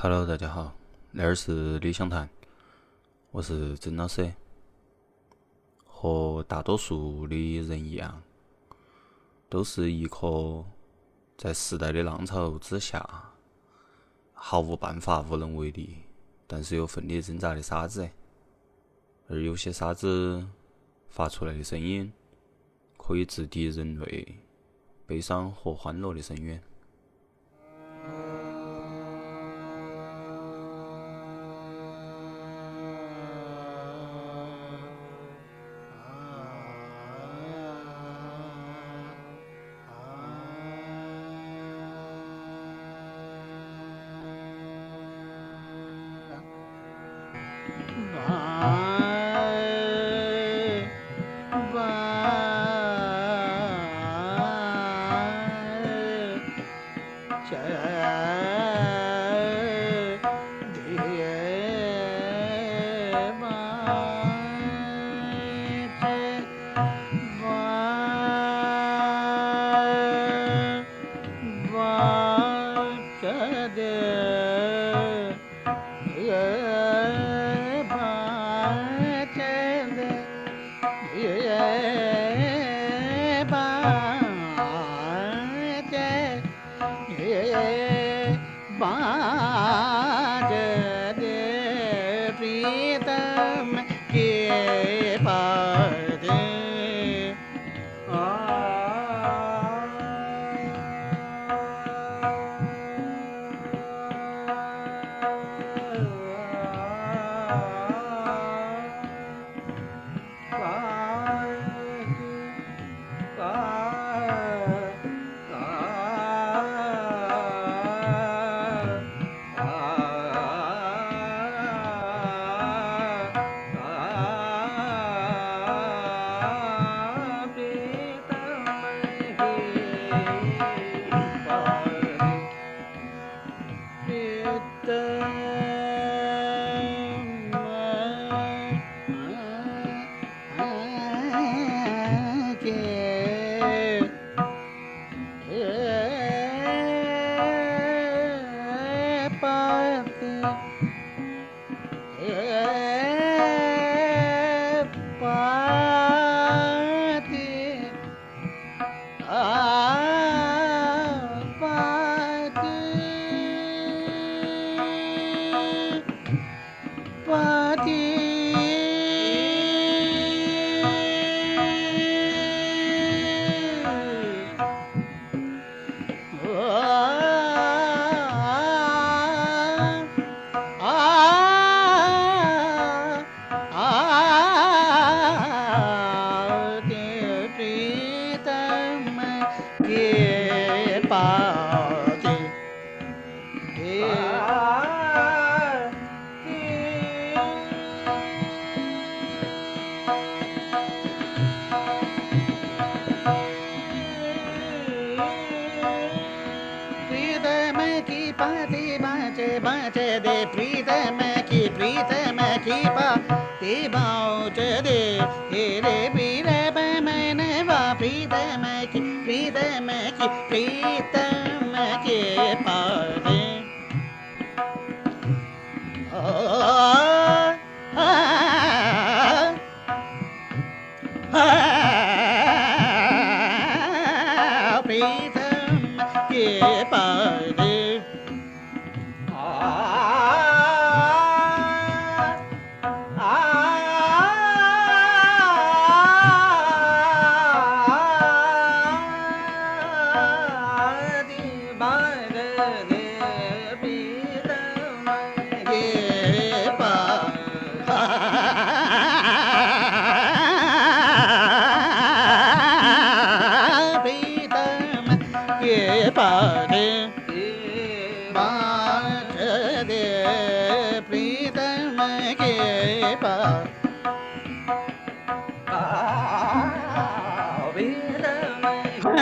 Hello，大家好，那儿是理想谈，我是曾老师。和大多数的人一样，都是一颗在时代的浪潮之下毫无办法、无能为力，但是又奋力挣扎的沙子。而有些沙子发出来的声音，可以直抵人类悲伤和欢乐的深渊。um Pritam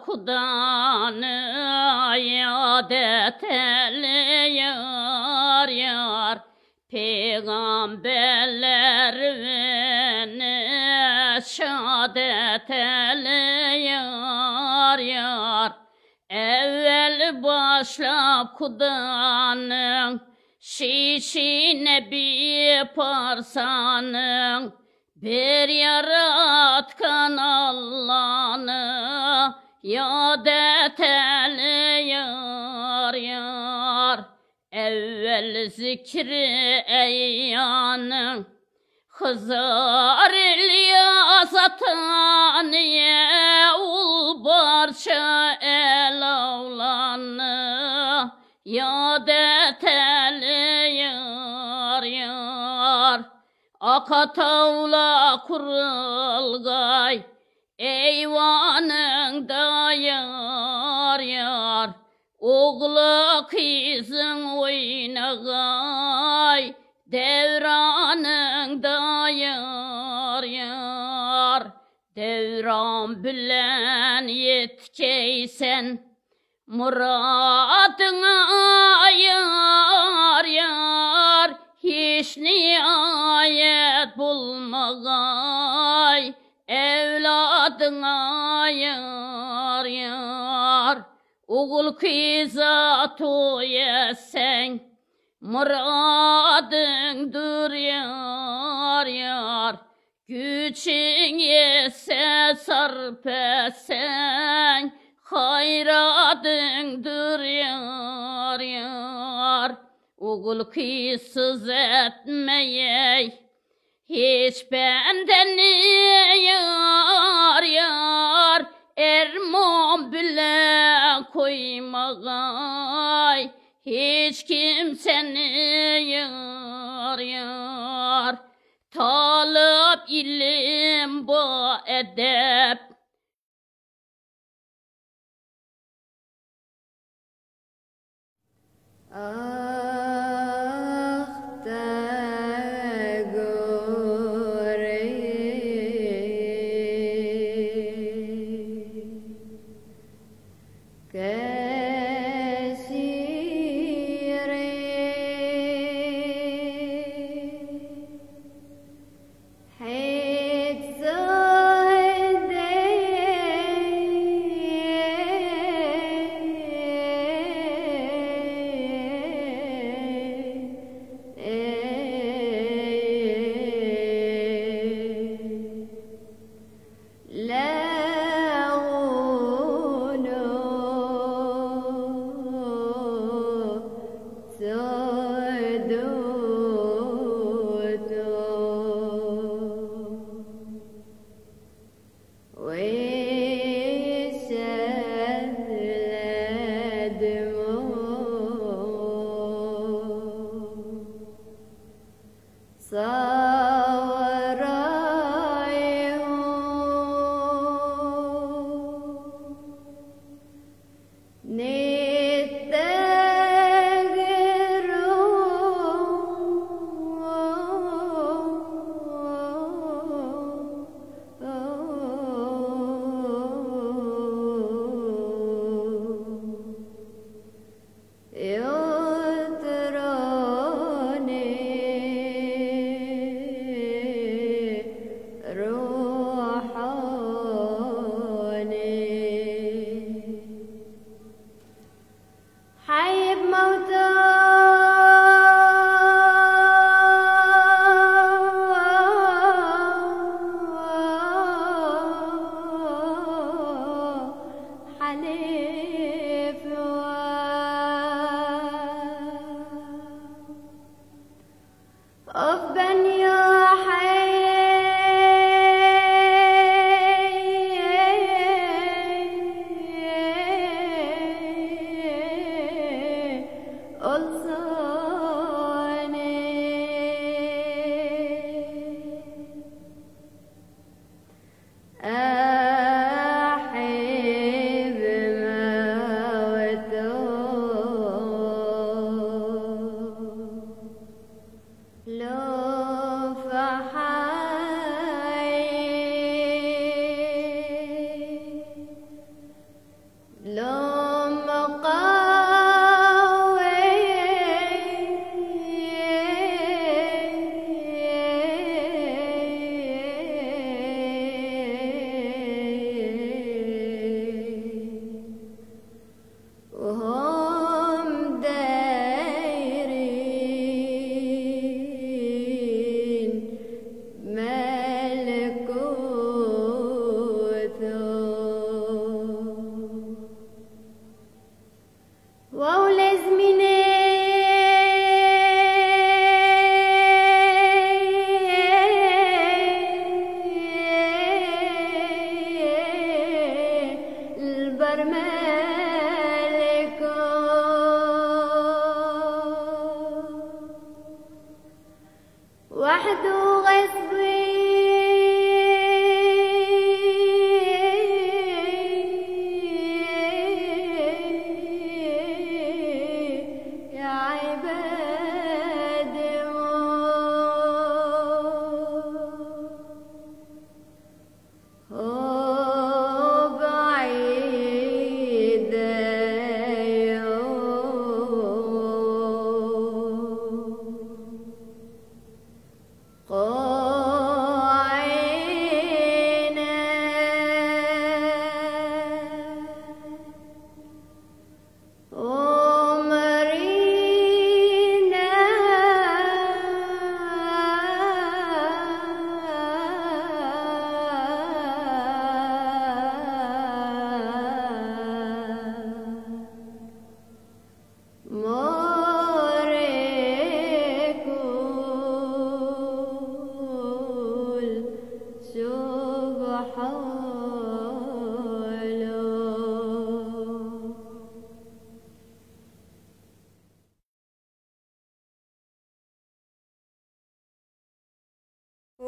kudanı adet ele yar. Yar Peygamberlerine şadet ele yar. Yar Evvel başla kudanın şişine bir parsanın bir yaratkan Allah'ını yad et el yar yar Evvel zikri eyyanın Hızar İlyas ataniye ul barça el avlanı. Yad et el yar yar Akatavla kurulgay eyvanında yar yar Oğlu kızın oynagay devranında yar yar. Devran bilen yetkeysen muradına yar yar. Hiç nihayet bulmagay evladına yar yar. Oğul kıza toyesen muradındır yar yar. Güçün yese sarp etsen hayradındır yar yar. Oğul kızsız etmeyey hiç benden yar yar Ermon bile koymagay hiç kimseni yar yar? Talip ilim bu edep. Ah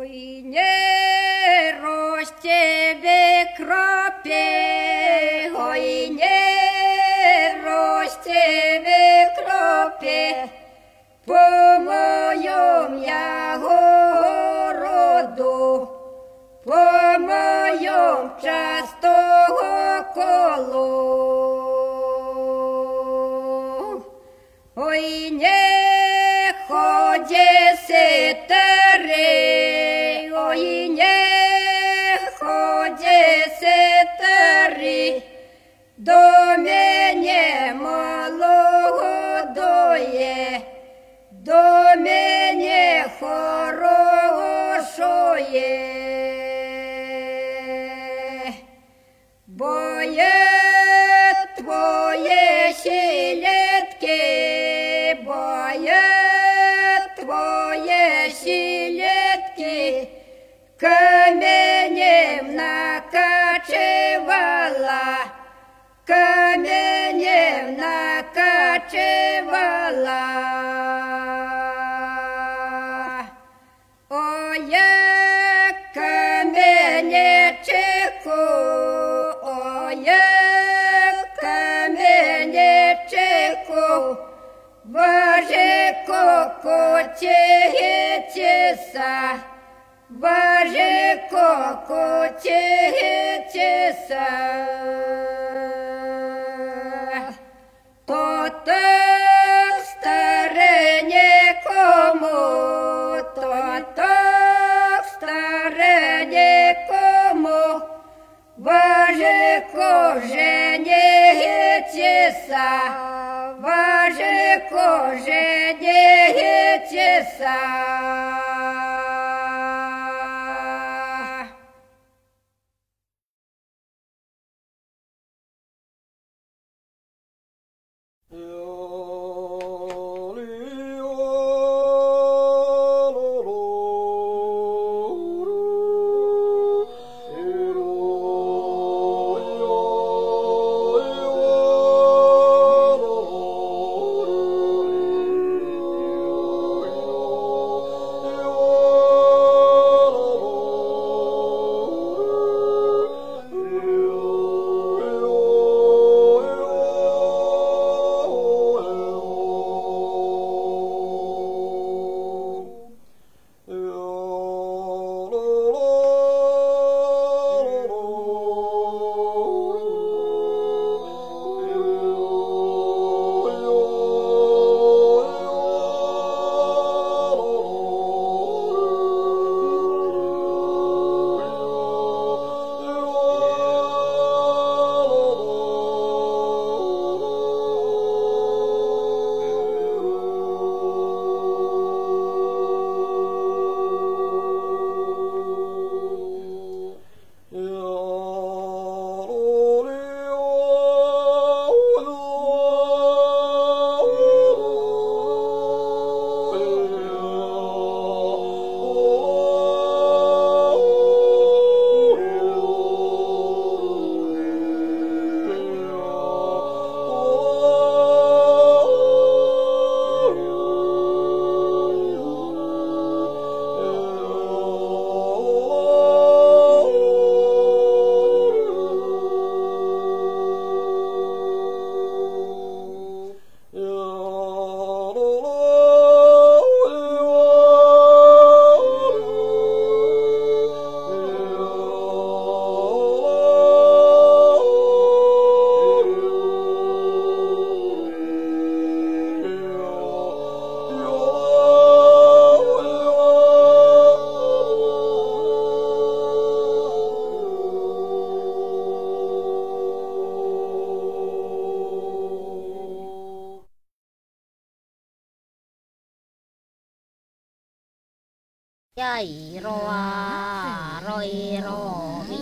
Ой, не росте в кропе, ой, не росте в кропе, по моем я городу, по моем частого колу. Doamne Боже коко тегетеса, Боже коко тегетеса. То так старе нікому, то так старе нікому, Боже коже не гетеса, Боже коже не гетеса. dây roa rồi rò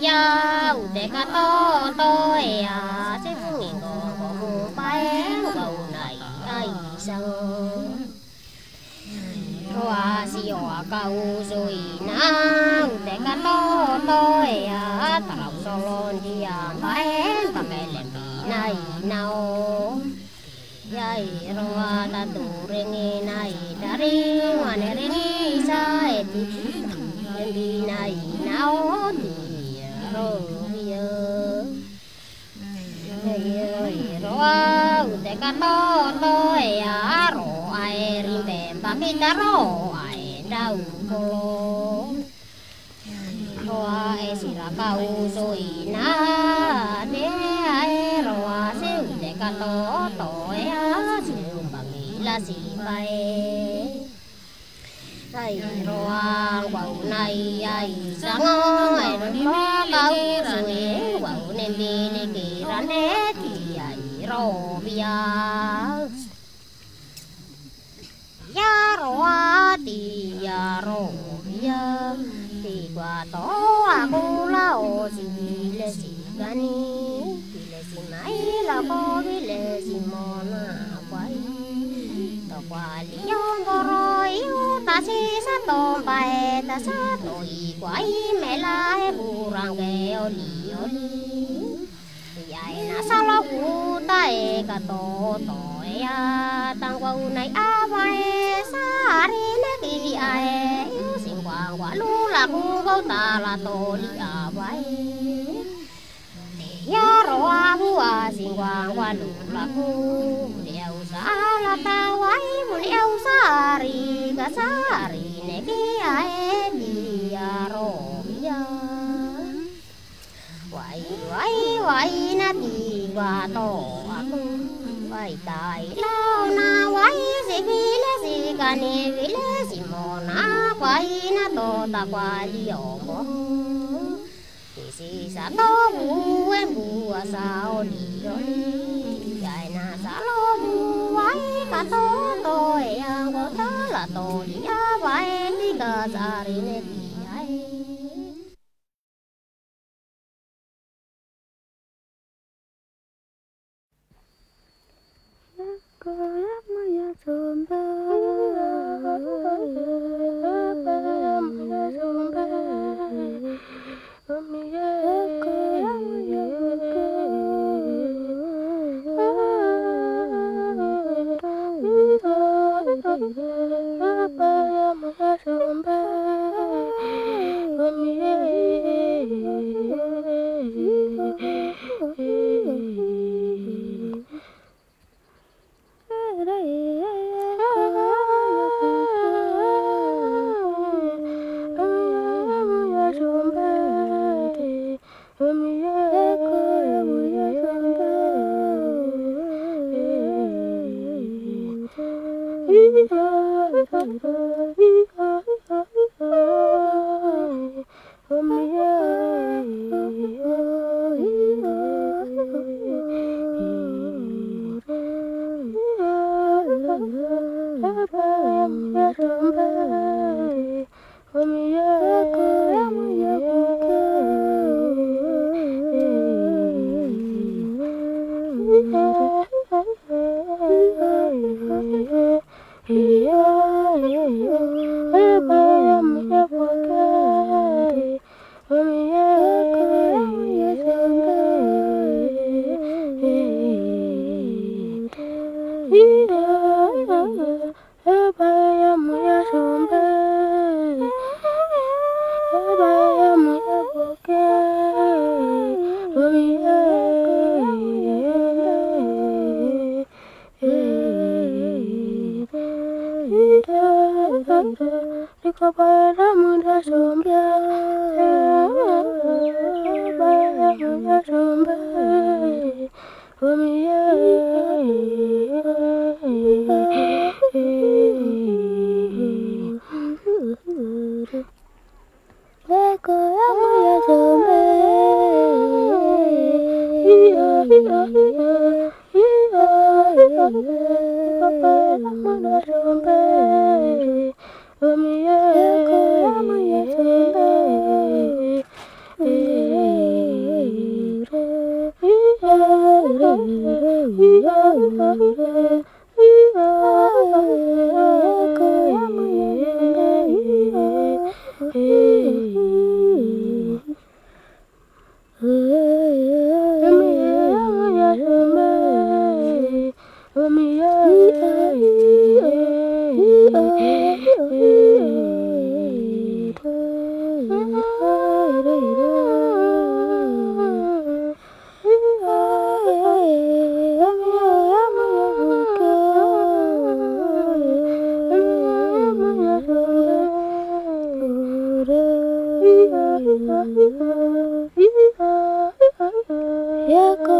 dâu để cá to tôi à sẽ ngồi có mù bay cầu này ai sâu roa xì hòa cầu nang để cá to tôi à ta lọc sò đi à bay ta mẹ lên này nào. Dây roa ta đủ rên này đã đi ngoài to toi aro ai rive pa minta ro ai dau kolo hoa e sira kau soi na ne ai ro a se de ka to to e a se pa mi la si pa e ai ro a wau nai ai sa ngai no 呀罗呀，地瓜多啊古拉哦，是为了是干尼，为了是买了个为了是莫那怪，多瓜里哟多罗哟，大西山东白大山多一怪，没啦嘿不让给哦里哦里，呀那沙拉古大哎个多多呀，当我无奈阿外沙里。li ai si qua qua lu la cu go ta la to li a vai ya ro a bu a si lu la dia usa la ta wai mu dia usa ri ga sa ri ne bi ai di ya ro wai wai wai na bi wa to vai tai lao na wai si vile si kani vile si mo na quai na to ta quai o mo si sa no mu e mu a sa o ni o ni ai na sa lo mu wai ka to to e a go ta la to ni a wai ni ka sa ri ne kolam maya sombong Rico para muda Oh, 别哭